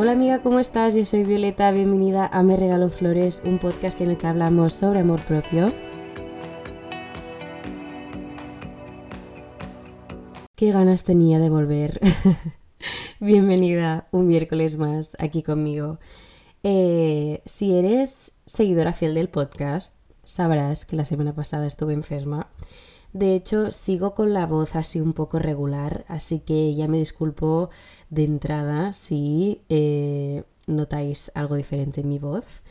Hola amiga, ¿cómo estás? Yo soy Violeta, bienvenida a Me Regalo Flores, un podcast en el que hablamos sobre amor propio. Qué ganas tenía de volver. bienvenida un miércoles más aquí conmigo. Eh, si eres seguidora fiel del podcast, sabrás que la semana pasada estuve enferma. De hecho, sigo con la voz así un poco regular, así que ya me disculpo de entrada si eh, notáis algo diferente en mi voz.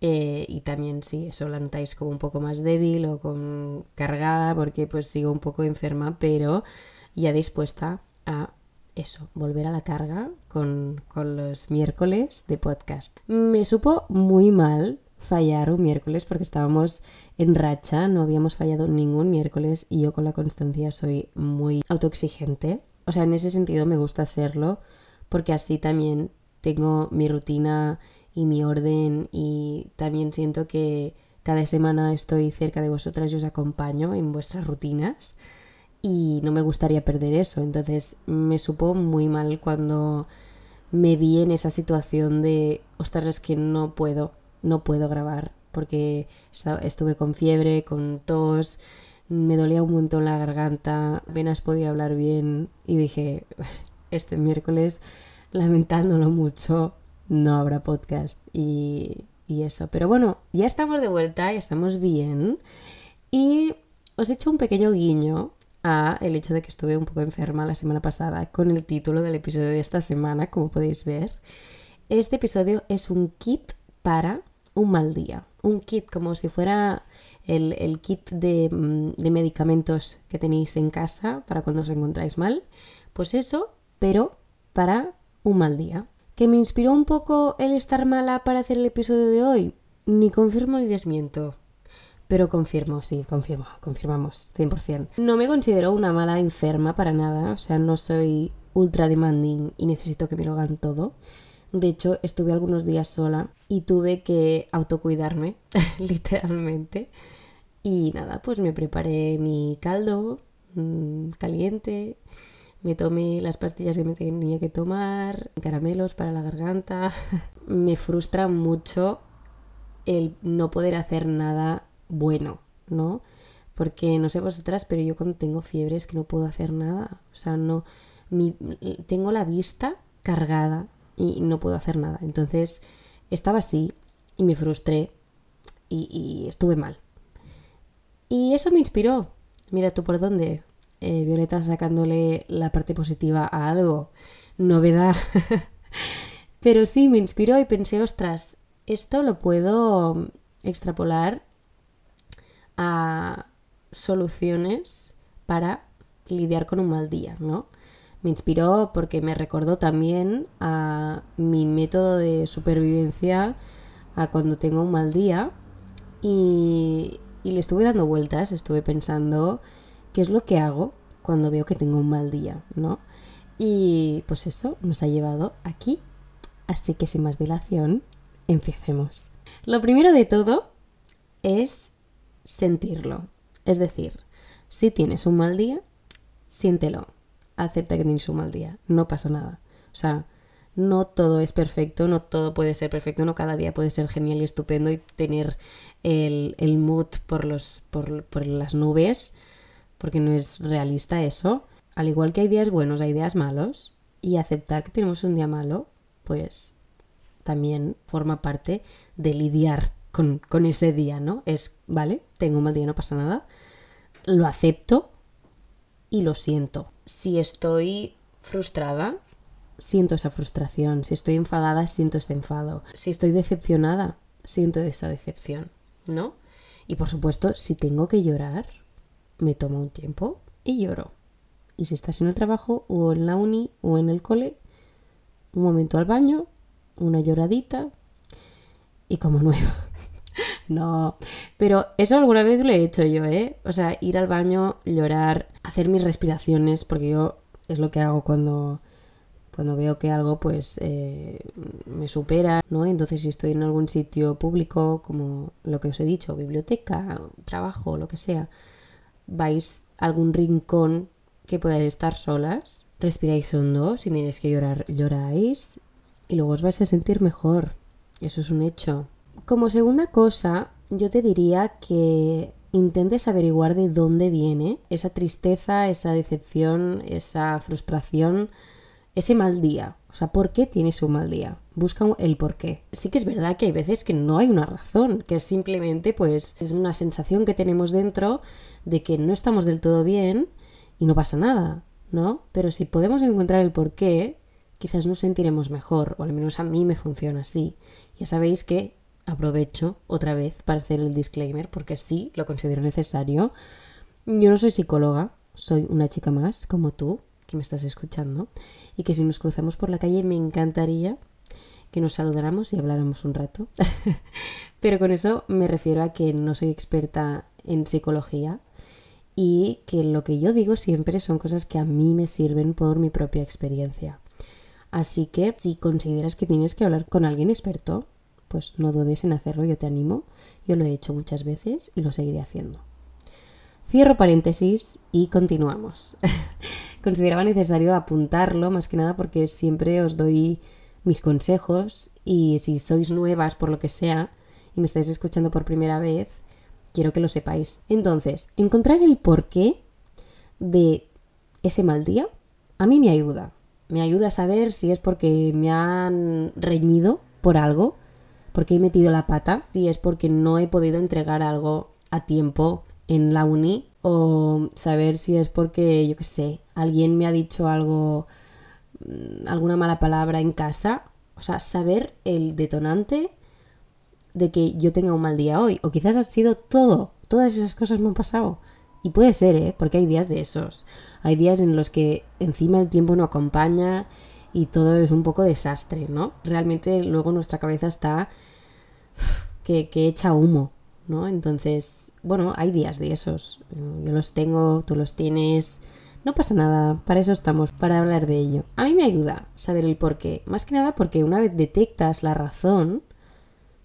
Eh, y también si eso la notáis como un poco más débil o con cargada, porque pues sigo un poco enferma, pero ya dispuesta a eso, volver a la carga con, con los miércoles de podcast. Me supo muy mal fallar un miércoles porque estábamos en racha, no habíamos fallado ningún miércoles y yo con la constancia soy muy autoexigente. O sea, en ese sentido me gusta hacerlo porque así también tengo mi rutina y mi orden y también siento que cada semana estoy cerca de vosotras y os acompaño en vuestras rutinas y no me gustaría perder eso. Entonces me supo muy mal cuando me vi en esa situación de, ostras, es que no puedo, no puedo grabar porque estuve con fiebre, con tos, me dolía un montón la garganta, apenas podía hablar bien y dije, este miércoles, lamentándolo mucho, no habrá podcast y, y eso. Pero bueno, ya estamos de vuelta, ya estamos bien y os he hecho un pequeño guiño a el hecho de que estuve un poco enferma la semana pasada con el título del episodio de esta semana, como podéis ver. Este episodio es un kit para un mal día. Un kit como si fuera el, kit de, mm, de, medicamentos que tenéis en casa para cuando os encontráis mal. Pues eso, pero para un mal día. ¿Que me inspiró un poco el estar mala para hacer el episodio de hoy? Ni confirmo ni desmiento. Pero confirmo, sí, confirmo, confirmamos, 100%. No me considero una mala enferma para nada, o sea, no soy ultra demanding y necesito que me lo hagan todo. De hecho, estuve algunos días sola y tuve que autocuidarme, literalmente. Y nada, pues me preparé mi caldo mmm, caliente, me tomé las pastillas que me tenía que tomar, caramelos para la garganta. me frustra mucho el no poder hacer nada bueno, ¿no? Porque no sé vosotras, pero yo cuando tengo fiebre es que no puedo hacer nada. O sea, no. Mi, tengo la vista cargada y no puedo hacer nada. Entonces estaba así y me frustré y, estuve mal. Y eso me inspiró. Mira tú por dónde. Eh, Violeta sacándole la parte positiva a algo. Novedad. Pero sí, me inspiró y pensé, ostras, esto lo puedo extrapolar a soluciones para lidiar con un mal día, ¿no? Me inspiró porque me recordó también a mi método de supervivencia a cuando tengo un mal día y, y le estuve dando vueltas, estuve pensando qué es lo que hago cuando veo que tengo un mal día, ¿no? Y pues eso nos ha llevado aquí. Así que sin más dilación, empecemos. Lo primero de todo es sentirlo. Es decir, si tienes un mal día, siéntelo acepta que tienes un mal día, no pasa nada. O sea, no todo es perfecto, no todo puede ser perfecto, no cada día puede ser genial y estupendo y tener el, el mood por, los, por, por las nubes, porque no es realista eso. Al igual que hay días buenos, hay días malos, y aceptar que tenemos un día malo, pues también forma parte de lidiar con, con, ese día, ¿no? Es, vale, tengo un mal día, no pasa nada, lo acepto y lo siento si estoy frustrada, siento esa frustración. Si estoy enfadada, siento este enfado. Si estoy decepcionada, siento esa decepción, ¿no? Y por supuesto, si tengo que llorar, me tomo un tiempo y lloro. Y si estás en el trabajo o en la uni o en el cole, un momento al baño, una lloradita y como nueva. No, pero eso alguna vez lo he hecho yo, ¿eh? O sea, ir al baño, llorar, hacer mis respiraciones, porque yo es lo que hago cuando, cuando veo que algo pues eh, me supera, ¿no? Entonces si estoy en algún sitio público, como lo que os he dicho, biblioteca, trabajo, lo que sea, vais a algún rincón que podáis estar solas, respiráis hondo, si tenéis que llorar, lloráis y luego os vais a sentir mejor. Eso es un hecho. Como segunda cosa, yo te diría que intentes averiguar de dónde viene esa tristeza, esa decepción, esa frustración, ese mal día. O sea, ¿por qué tienes un mal día? Busca el por qué. Sí que es verdad que hay veces que no hay una razón, que simplemente pues es una sensación que tenemos dentro de que no estamos del todo bien y no pasa nada, ¿no? Pero si podemos encontrar el por qué, quizás nos sentiremos mejor, o al menos a mí me funciona así. Ya sabéis que aprovecho otra vez para hacer el disclaimer, porque sí, lo considero necesario. Yo no soy psicóloga, soy una chica más, como tú, que me estás escuchando, y que si nos cruzamos por la calle me encantaría que nos saludáramos y habláramos un rato. Pero con eso me refiero a que no soy experta en psicología y que lo que yo digo siempre son cosas que a mí me sirven por mi propia experiencia. Así que si consideras que tienes que hablar con alguien experto, pues no dudes en hacerlo, yo te animo. Yo lo he hecho muchas veces y lo seguiré haciendo. Cierro paréntesis y continuamos. Consideraba necesario apuntarlo, más que nada porque siempre os doy mis consejos y si sois nuevas por lo que sea y me estáis escuchando por primera vez, quiero que lo sepáis. Entonces, encontrar el porqué de ese mal día a mí me ayuda. Me ayuda a saber si es porque me han reñido por algo porque he metido la pata, si es porque no he podido entregar algo a tiempo en la uni o saber si es porque, yo qué sé, alguien me ha dicho algo, mm, alguna mala palabra en casa. O sea, saber el detonante de que yo tenga un mal día hoy. O quizás ha sido todo, todas esas cosas me han pasado. Y puede ser, ¿eh? Porque hay días de esos. Hay días en los que encima el tiempo no acompaña y todo es un poco desastre, ¿no? Realmente luego nuestra cabeza está que, que echa humo, ¿no? Entonces, bueno, hay días de esos. Yo los tengo, tú los tienes. No pasa nada, para eso estamos, para hablar de ello. A mí me ayuda saber el por qué. Más que nada porque una vez detectas la razón,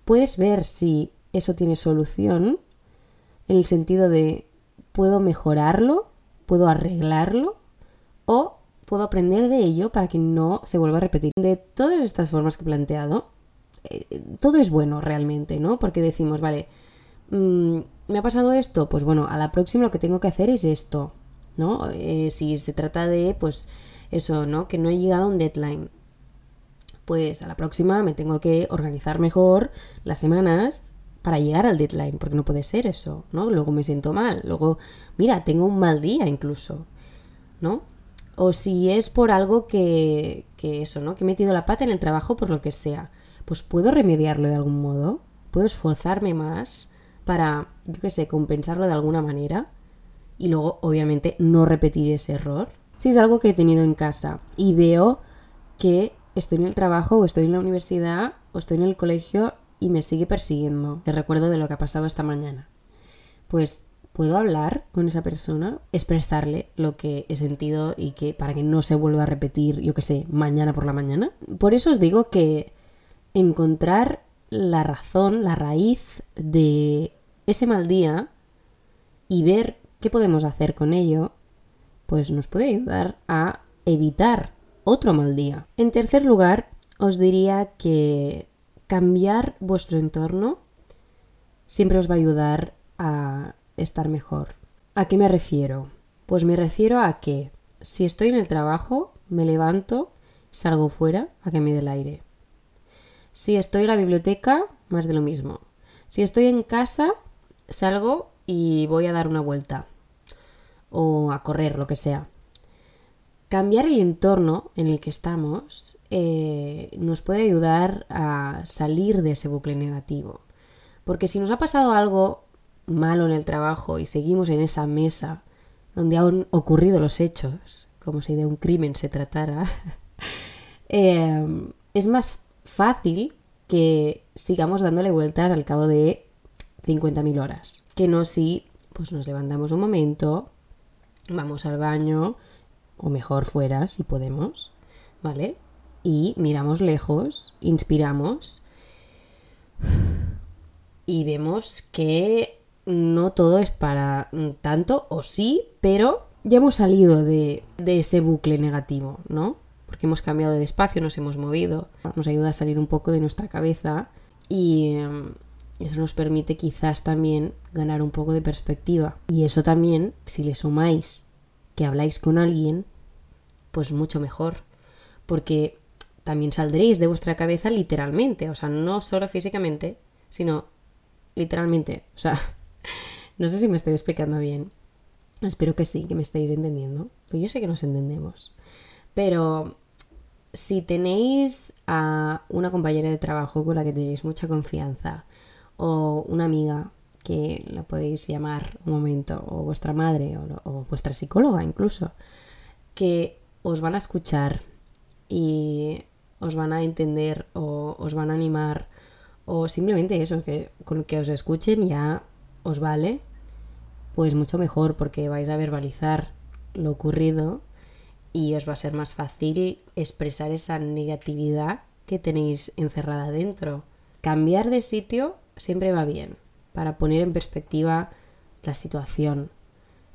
puedes ver si eso tiene solución en el sentido de puedo mejorarlo, puedo arreglarlo o puedo aprender de ello para que no se vuelva a repetir. De todas estas formas que he planteado, eh, todo es bueno realmente, ¿no? Porque decimos, vale, mm, me ha pasado esto, pues bueno, a la próxima lo que tengo que hacer es esto, ¿no? Eh, si se trata de, pues eso, ¿no? Que no he llegado a un deadline. Pues a la próxima me tengo que organizar mejor las semanas para llegar al deadline, porque no puede ser eso, ¿no? Luego me siento mal, luego, mira, tengo un mal día incluso, ¿no? O si es por algo que, que eso, ¿no? Que he metido la pata en el trabajo por lo que sea. Pues puedo remediarlo de algún modo. Puedo esforzarme más para, yo qué sé, compensarlo de alguna manera. Y luego, obviamente, no repetir ese error. Si es algo que he tenido en casa y veo que estoy en el trabajo o estoy en la universidad o estoy en el colegio y me sigue persiguiendo. Te recuerdo de lo que ha pasado esta mañana. Pues puedo hablar con esa persona, expresarle lo que he sentido y que para que no se vuelva a repetir, yo qué sé, mañana por la mañana. Por eso os digo que encontrar la razón, la raíz de ese mal día y ver qué podemos hacer con ello, pues nos puede ayudar a evitar otro mal día. En tercer lugar, os diría que cambiar vuestro entorno siempre os va a ayudar a estar mejor. ¿A qué me refiero? Pues me refiero a que si estoy en el trabajo, me levanto, salgo fuera a que me dé el aire. Si estoy en la biblioteca, más de lo mismo. Si estoy en casa, salgo y voy a dar una vuelta. O a correr, lo que sea. Cambiar el entorno en el que estamos eh, nos puede ayudar a salir de ese bucle negativo. Porque si nos ha pasado algo malo en el trabajo y seguimos en esa mesa donde han ocurrido los hechos, como si de un crimen se tratara, eh, es más fácil que sigamos dándole vueltas al cabo de 50.000 horas. Que no si pues nos levantamos un momento, vamos al baño, o mejor fuera si podemos, ¿vale? Y miramos lejos, inspiramos y vemos que no todo es para tanto, o sí, pero ya hemos salido de, de ese bucle negativo, ¿no? porque hemos cambiado de espacio, nos hemos movido, nos ayuda a salir un poco de nuestra cabeza y em, eso nos permite quizás también ganar un poco de perspectiva. Y eso también, si le sumáis que habláis con alguien, pues mucho mejor, porque también saldréis de vuestra cabeza literalmente, o sea, no solo físicamente, sino literalmente, o sea, no sé si me estoy explicando bien. Espero que sí, que me estéis entendiendo. Pues yo sé que nos entendemos. Pero si tenéis a una compañera de trabajo con la que tenéis mucha confianza, o una amiga que la podéis llamar un momento, o vuestra madre, o, o vuestra psicóloga incluso, que os van a escuchar y os van a entender o os van a animar o simplemente eso, que con que os escuchen ya os vale, pues mucho mejor porque vais a verbalizar lo ocurrido y os va a ser más fácil expresar esa negatividad que tenéis encerrada dentro. Cambiar de sitio siempre va bien para poner en perspectiva la situación,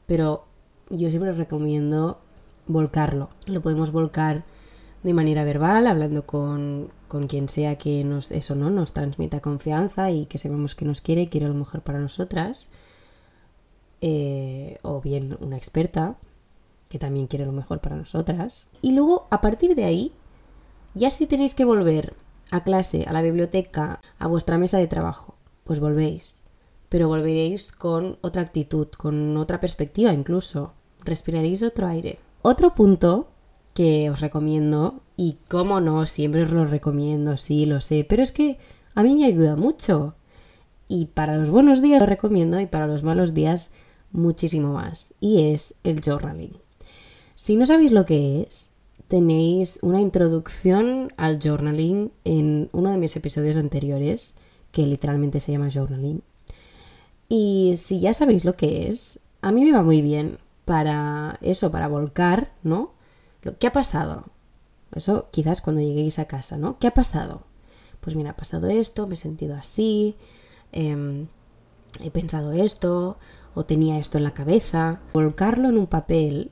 pero yo siempre os recomiendo volcarlo. Lo podemos volcar de manera verbal, hablando con, con quien sea que nos, eso no nos transmita confianza y que sepamos que nos quiere quiere lo mejor para nosotras. Eh, o bien una experta que también quiere lo mejor para nosotras. Y luego, a partir de ahí, ya si tenéis que volver a clase, a la biblioteca, a vuestra mesa de trabajo, pues volvéis. Pero volveréis con otra actitud, con otra perspectiva incluso. Respiraréis otro aire. Otro punto que os recomiendo, y cómo no, siempre os lo recomiendo, sí, lo sé, pero es que a mí me ayuda mucho. Y para los buenos días lo recomiendo y para los malos días muchísimo más. Y es el journaling. Si no sabéis lo que es, tenéis una introducción al journaling en uno de mis episodios anteriores, que literalmente se llama journaling. Y si ya sabéis lo que es, a mí me va muy bien para eso, para volcar, ¿no? ¿Qué ha pasado? Eso quizás cuando lleguéis a casa, ¿no? ¿Qué ha pasado? Pues mira, ha pasado esto, me he sentido así, em, he pensado esto, o tenía esto en la cabeza. Volcarlo en un papel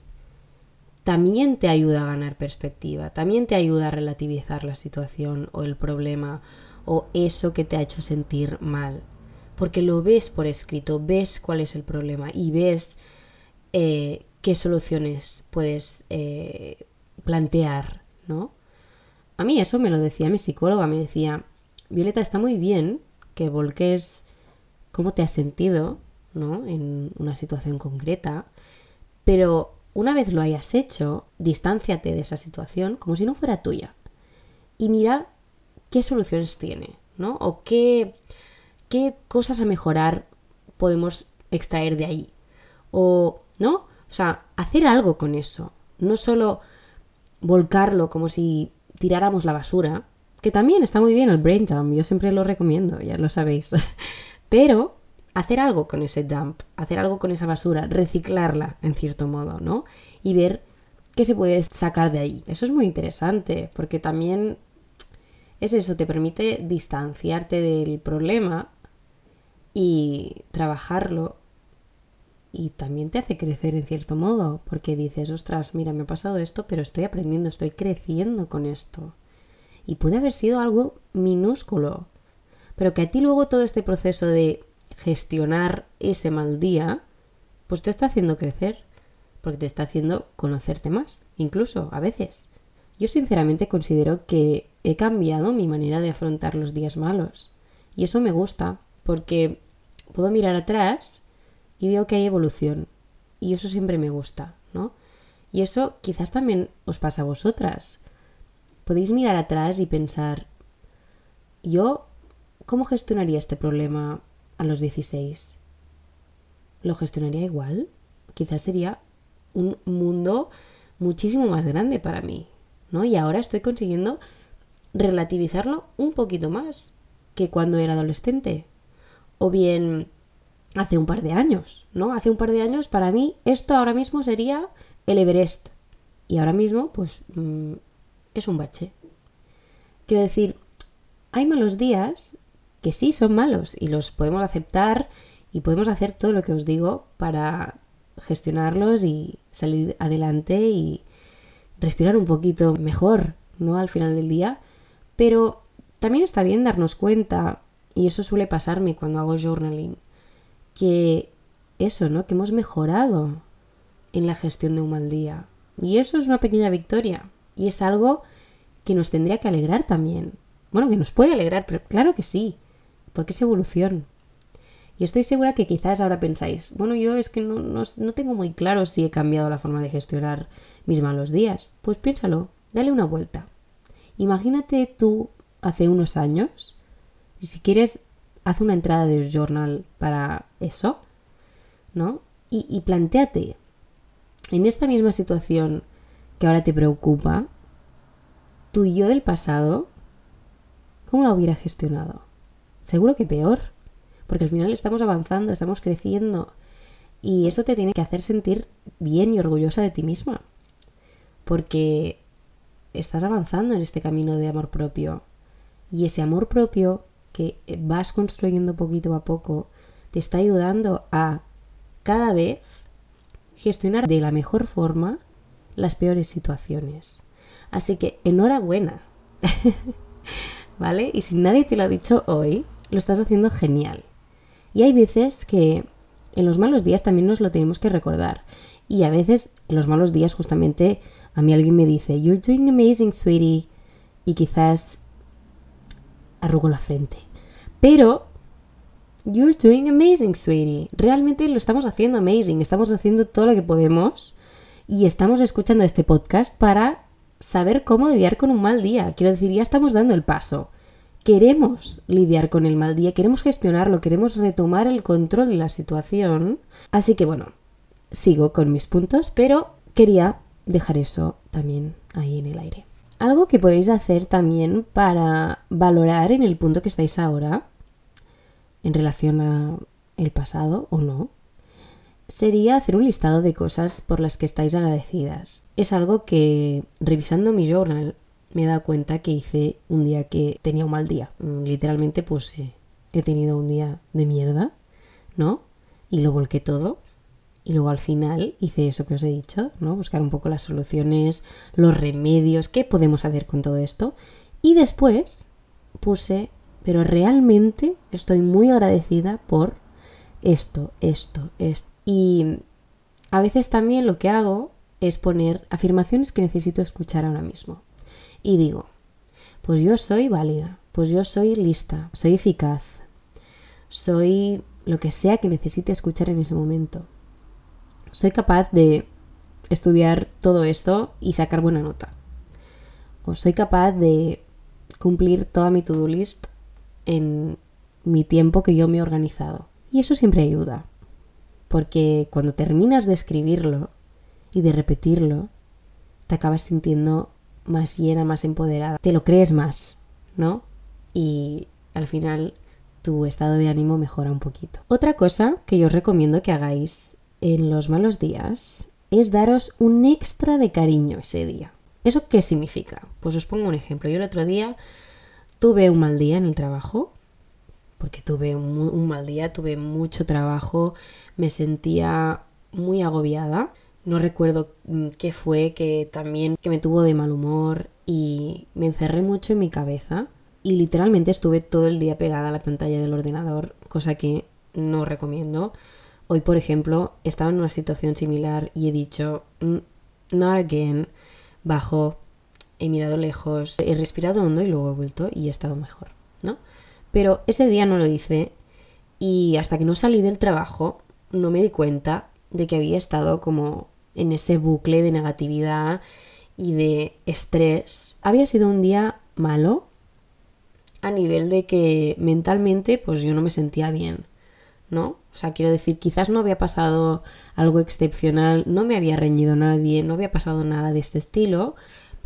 también te ayuda a ganar perspectiva, también te ayuda a relativizar la situación o el problema o eso que te ha hecho sentir mal. Porque lo ves por escrito, ves cuál es el problema y ves eh, qué soluciones puedes eh, plantear, ¿no? A mí eso me lo decía mi psicóloga, me decía, Violeta, está muy bien que volques cómo te has sentido, ¿no? En una situación concreta, pero una vez lo hayas hecho, distánciate de esa situación como si no fuera tuya y mira qué soluciones tiene, ¿no? O qué, qué cosas a mejorar podemos extraer de ahí. O, ¿no? O sea, hacer algo con eso. No solo volcarlo como si tiráramos la basura, que también está muy bien el brain dump, yo siempre lo recomiendo, ya lo sabéis. Pero hacer algo con ese dump, hacer algo con esa basura, reciclarla en cierto modo, ¿no? Y ver qué se puede sacar de ahí. Eso es muy interesante, porque también es eso, te permite distanciarte del problema y trabajarlo y también te hace crecer en cierto modo, porque dices, ostras, mira, me ha pasado esto, pero estoy aprendiendo, estoy creciendo con esto. Y puede haber sido algo minúsculo, pero que a ti luego todo este proceso de gestionar ese mal día, pues te está haciendo crecer, porque te está haciendo conocerte más, incluso a veces. Yo sinceramente considero que he cambiado mi manera de afrontar los días malos. Y eso me gusta, porque puedo mirar atrás y veo que hay evolución. Y eso siempre me gusta, ¿no? Y eso quizás también os pasa a vosotras. Podéis mirar atrás y pensar, yo, ¿cómo gestionaría este problema a los 16? ¿Lo gestionaría igual? Quizás sería un mundo muchísimo más grande para mí, ¿no? Y ahora estoy consiguiendo relativizarlo un poquito más que cuando era adolescente. O bien hace un par de años, ¿no? Hace un par de años para mí esto ahora mismo sería el Everest. Y ahora mismo, pues, mm, es un bache. Quiero decir, hay malos días que sí son malos y los podemos aceptar y podemos hacer todo lo que os digo para gestionarlos y salir adelante y, respirar un poquito mejor, ¿no? Al final del día. Pero también está bien darnos cuenta, y eso suele pasarme cuando hago journaling, que eso, ¿no? Que hemos mejorado en la gestión de un mal día. Y eso es una pequeña victoria. Y es algo que nos tendría que alegrar también. Bueno, que nos puede alegrar, pero claro que sí, porque es evolución. Y estoy segura que quizás ahora pensáis, bueno, yo es que no, no, tengo muy claro si he cambiado la forma de gestionar mis malos días. Pues piénsalo, dale una vuelta. Imagínate tú hace unos años, y si quieres, haz una entrada de journal para eso, ¿no? Y, y planteate, en esta misma situación que ahora te preocupa, tu yo del pasado, ¿cómo la hubiera gestionado? Seguro que peor porque al final estamos avanzando, estamos creciendo y eso te tiene que hacer sentir bien y orgullosa de ti misma, porque estás avanzando en este camino de amor propio y ese amor propio que vas construyendo poquito a poco te está ayudando a cada vez gestionar de la mejor forma las peores situaciones. Así que enhorabuena. ¿Vale? Y si nadie te lo ha dicho hoy, lo estás haciendo genial. Y hay veces que en los malos días también nos lo tenemos que recordar. Y a veces en los malos días justamente a mí alguien me dice, You're doing amazing, sweetie. Y quizás arrugo la frente. Pero, You're doing amazing, sweetie. Realmente lo estamos haciendo amazing. Estamos haciendo todo lo que podemos. Y estamos escuchando este podcast para saber cómo lidiar con un mal día. Quiero decir, ya estamos dando el paso queremos lidiar con el mal día, queremos gestionarlo, queremos retomar el control de la situación. Así que bueno, sigo con mis puntos, pero quería dejar eso también ahí en el aire. Algo que podéis hacer también para valorar en el punto que estáis ahora, en relación a el pasado o no, sería hacer un listado de cosas por las que estáis agradecidas. Es algo que, revisando mi journal, me he dado cuenta que hice un día que tenía un mal día. Mm, literalmente, pues eh, he tenido un día de mierda, ¿no? Y lo volqué todo. Y luego al final hice eso que os he dicho, ¿no? Buscar un poco las soluciones, los remedios, qué podemos hacer con todo esto. Y después puse, pero realmente estoy muy agradecida por esto, esto, esto. Y a veces también lo que hago es poner afirmaciones que necesito escuchar ahora mismo y digo, pues yo soy válida, pues yo soy lista, soy eficaz, soy lo que sea que necesite escuchar en ese momento. Soy capaz de estudiar todo esto y sacar buena nota. O soy capaz de cumplir toda mi to-do list en mi tiempo que yo me he organizado. Y eso siempre ayuda. Porque cuando terminas de escribirlo y de repetirlo, te acabas sintiendo más llena, más empoderada. Te lo crees más, ¿no? Y al final tu estado de ánimo mejora un poquito. Otra cosa que yo os recomiendo que hagáis en los malos días es daros un extra de cariño ese día. ¿Eso qué significa? Pues os pongo un ejemplo. Yo el otro día tuve un mal día en el trabajo, porque tuve un, mal día, tuve mucho trabajo, me sentía muy agobiada no recuerdo mm, qué fue que también que me tuvo de mal humor y me encerré mucho en mi cabeza y literalmente estuve todo el día pegada a la pantalla del ordenador, cosa que no recomiendo. Hoy, por ejemplo, estaba en una situación similar y he dicho, mm, not again, bajo, he mirado lejos, he respirado hondo y luego he vuelto y he estado mejor, ¿no? Pero ese día no lo hice y hasta que no salí del trabajo no me di cuenta de que había estado como en ese bucle de negatividad y de estrés. Había sido un día malo a nivel de que mentalmente pues yo no me sentía bien, ¿no? O sea, quiero decir, quizás no había pasado algo excepcional, no me había reñido nadie, no había pasado nada de este estilo,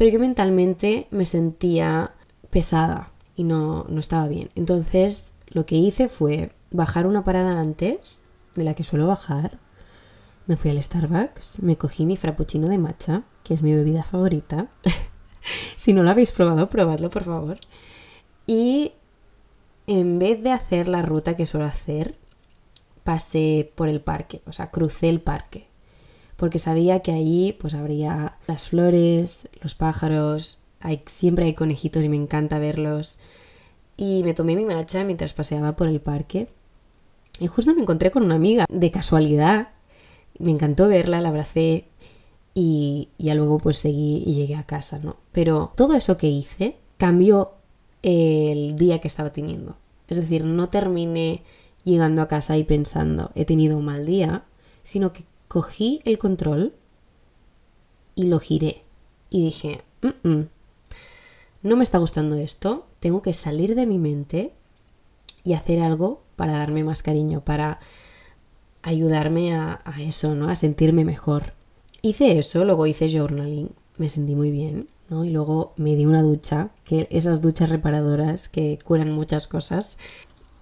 pero yo mentalmente me sentía pesada y no, no estaba bien. Entonces lo que hice fue bajar una parada antes de la que suelo bajar, me fui al Starbucks, me cogí mi frappuccino de matcha, que es mi bebida favorita. si no lo habéis probado, probadlo por favor. Y en vez de hacer la ruta que suelo hacer, pasé por el parque, o sea, crucé el parque. Porque sabía que allí pues habría las flores, los pájaros, siempre hay conejitos y me encanta verlos. Y me tomé mi matcha mientras paseaba por el parque. Y justo me encontré con una amiga, de casualidad. Me encantó verla, la abracé y ya luego pues seguí y llegué a casa, ¿no? Pero todo eso que hice cambió el día que estaba teniendo. Es decir, no terminé llegando a casa y pensando, he tenido un mal día, sino que cogí el control y lo giré. Y dije, no me está gustando esto, tengo que salir de mi mente y hacer algo para darme más cariño, para ayudarme a, eso, ¿no? A sentirme mejor. Hice eso, luego hice journaling, me sentí muy bien, ¿no? Y luego me di una ducha, que esas duchas reparadoras que curan muchas cosas.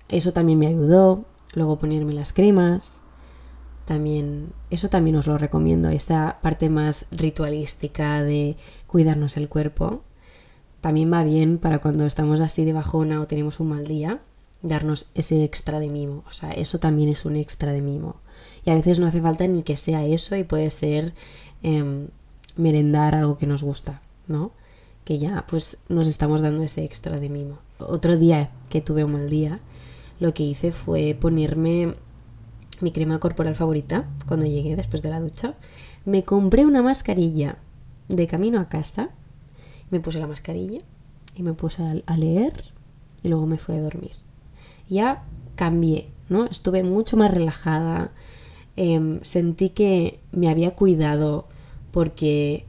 Eso también me ayudó. Luego ponerme las cremas. También, eso también os lo recomiendo, esta parte más ritualística de cuidarnos el cuerpo. También va bien para cuando estamos así de bajona o tenemos un mal día, darnos ese extra de mimo. O sea, eso también es un extra de mimo. Y a veces no hace falta ni que sea eso y puede ser em, merendar algo que nos gusta, ¿no? Que ya pues nos estamos dando ese extra de mimo. Otro día que tuve un mal día, lo que hice fue ponerme mi crema corporal favorita cuando llegué después de la ducha. Me compré una mascarilla de camino a casa me puse la mascarilla y me puse a, leer y luego me fui a dormir. Ya cambié, ¿no? Estuve mucho más relajada, em, sentí que me había cuidado porque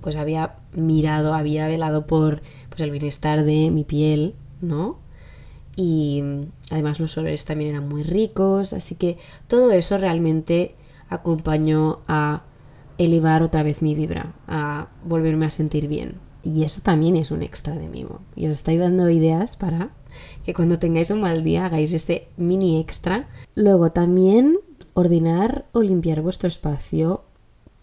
pues había mirado, había velado por pues, el bienestar de mi piel, ¿no? Y además los olores también eran muy ricos, así que todo eso realmente acompañó a elevar otra vez mi vibra, a volverme a sentir bien. Y eso también es un extra de mimo. Y os estoy dando ideas para que cuando tengáis un mal día hagáis este mini extra. Luego también ordenar o limpiar vuestro espacio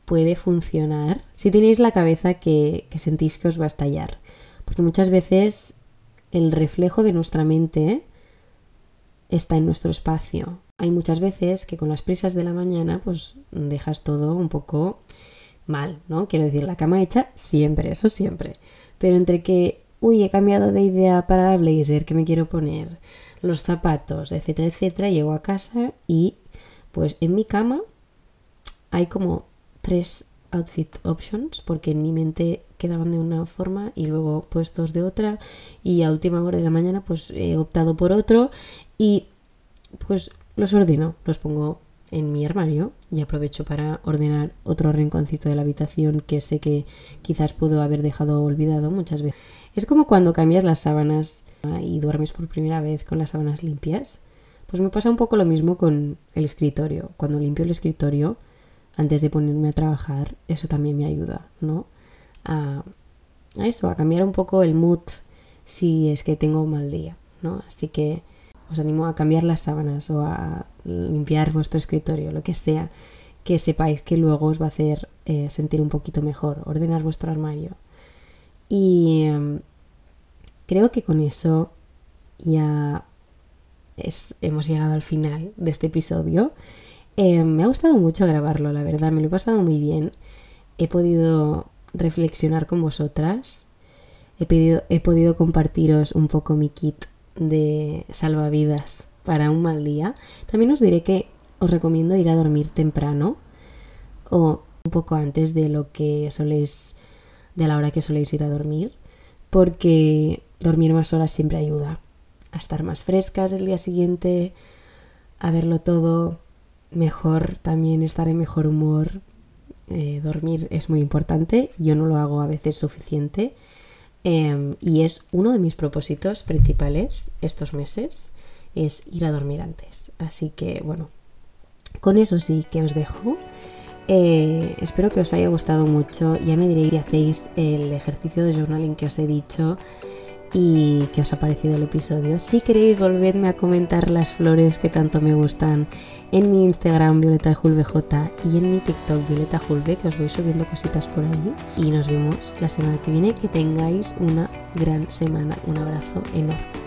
puede funcionar si tenéis la cabeza que, que sentís que os va a estallar. Porque muchas veces el reflejo de nuestra mente está en nuestro espacio. Hay muchas veces que con las prisas de la mañana pues dejas todo un poco mal, ¿no? Quiero decir, la cama hecha siempre, eso siempre. Pero entre que, uy, he cambiado de idea para el blazer que me quiero poner, los zapatos, etcétera, etcétera, llego a casa y pues en mi cama hay como tres outfit options porque en mi mente quedaban de una forma y luego puestos de otra y a última hora de la mañana pues he optado por otro y pues los ordeno, los pongo en mi armario y aprovecho para ordenar otro rinconcito de la habitación que sé que quizás puedo haber dejado olvidado muchas veces. Es como cuando cambias las sábanas y duermes por primera vez con las sábanas limpias. Pues me pasa un poco lo mismo con el escritorio. Cuando limpio el escritorio, antes de ponerme a trabajar, eso también me ayuda, ¿no? A, eso, a cambiar un poco el mood si es que tengo un mal día, ¿no? Así que os animo a cambiar las sábanas o a limpiar vuestro escritorio, lo que sea, que sepáis que luego os va a hacer eh, sentir un poquito mejor, ordenar vuestro armario. Y em, creo que con eso ya hemos llegado al final de este episodio. Em, me ha gustado mucho grabarlo, la verdad, me lo he pasado muy bien. He podido reflexionar con vosotras. He, he podido compartiros un poco mi kit de salvavidas para un mal día. También os diré que os recomiendo ir a dormir temprano o un poco antes de lo que soléis, de la hora que soléis ir a dormir, porque dormir más horas siempre ayuda a estar más frescas el día siguiente, a verlo todo mejor, también estar en mejor humor. Eh, dormir es muy importante, yo no lo hago a veces suficiente Em, y es uno de mis propósitos principales estos meses, es ir a dormir antes. Así que bueno, con eso sí que os dejo. Eh, espero que os haya gustado mucho. Ya me diréis si hacéis el ejercicio de journaling que os he dicho y que os ha parecido el episodio. Si queréis, volvedme a comentar las flores que tanto me gustan en mi Instagram Violeta y en mi TikTok Violeta Julve, que os voy subiendo cositas por ahí. Y nos vemos la semana que viene. Que tengáis una gran semana. Un abrazo enorme.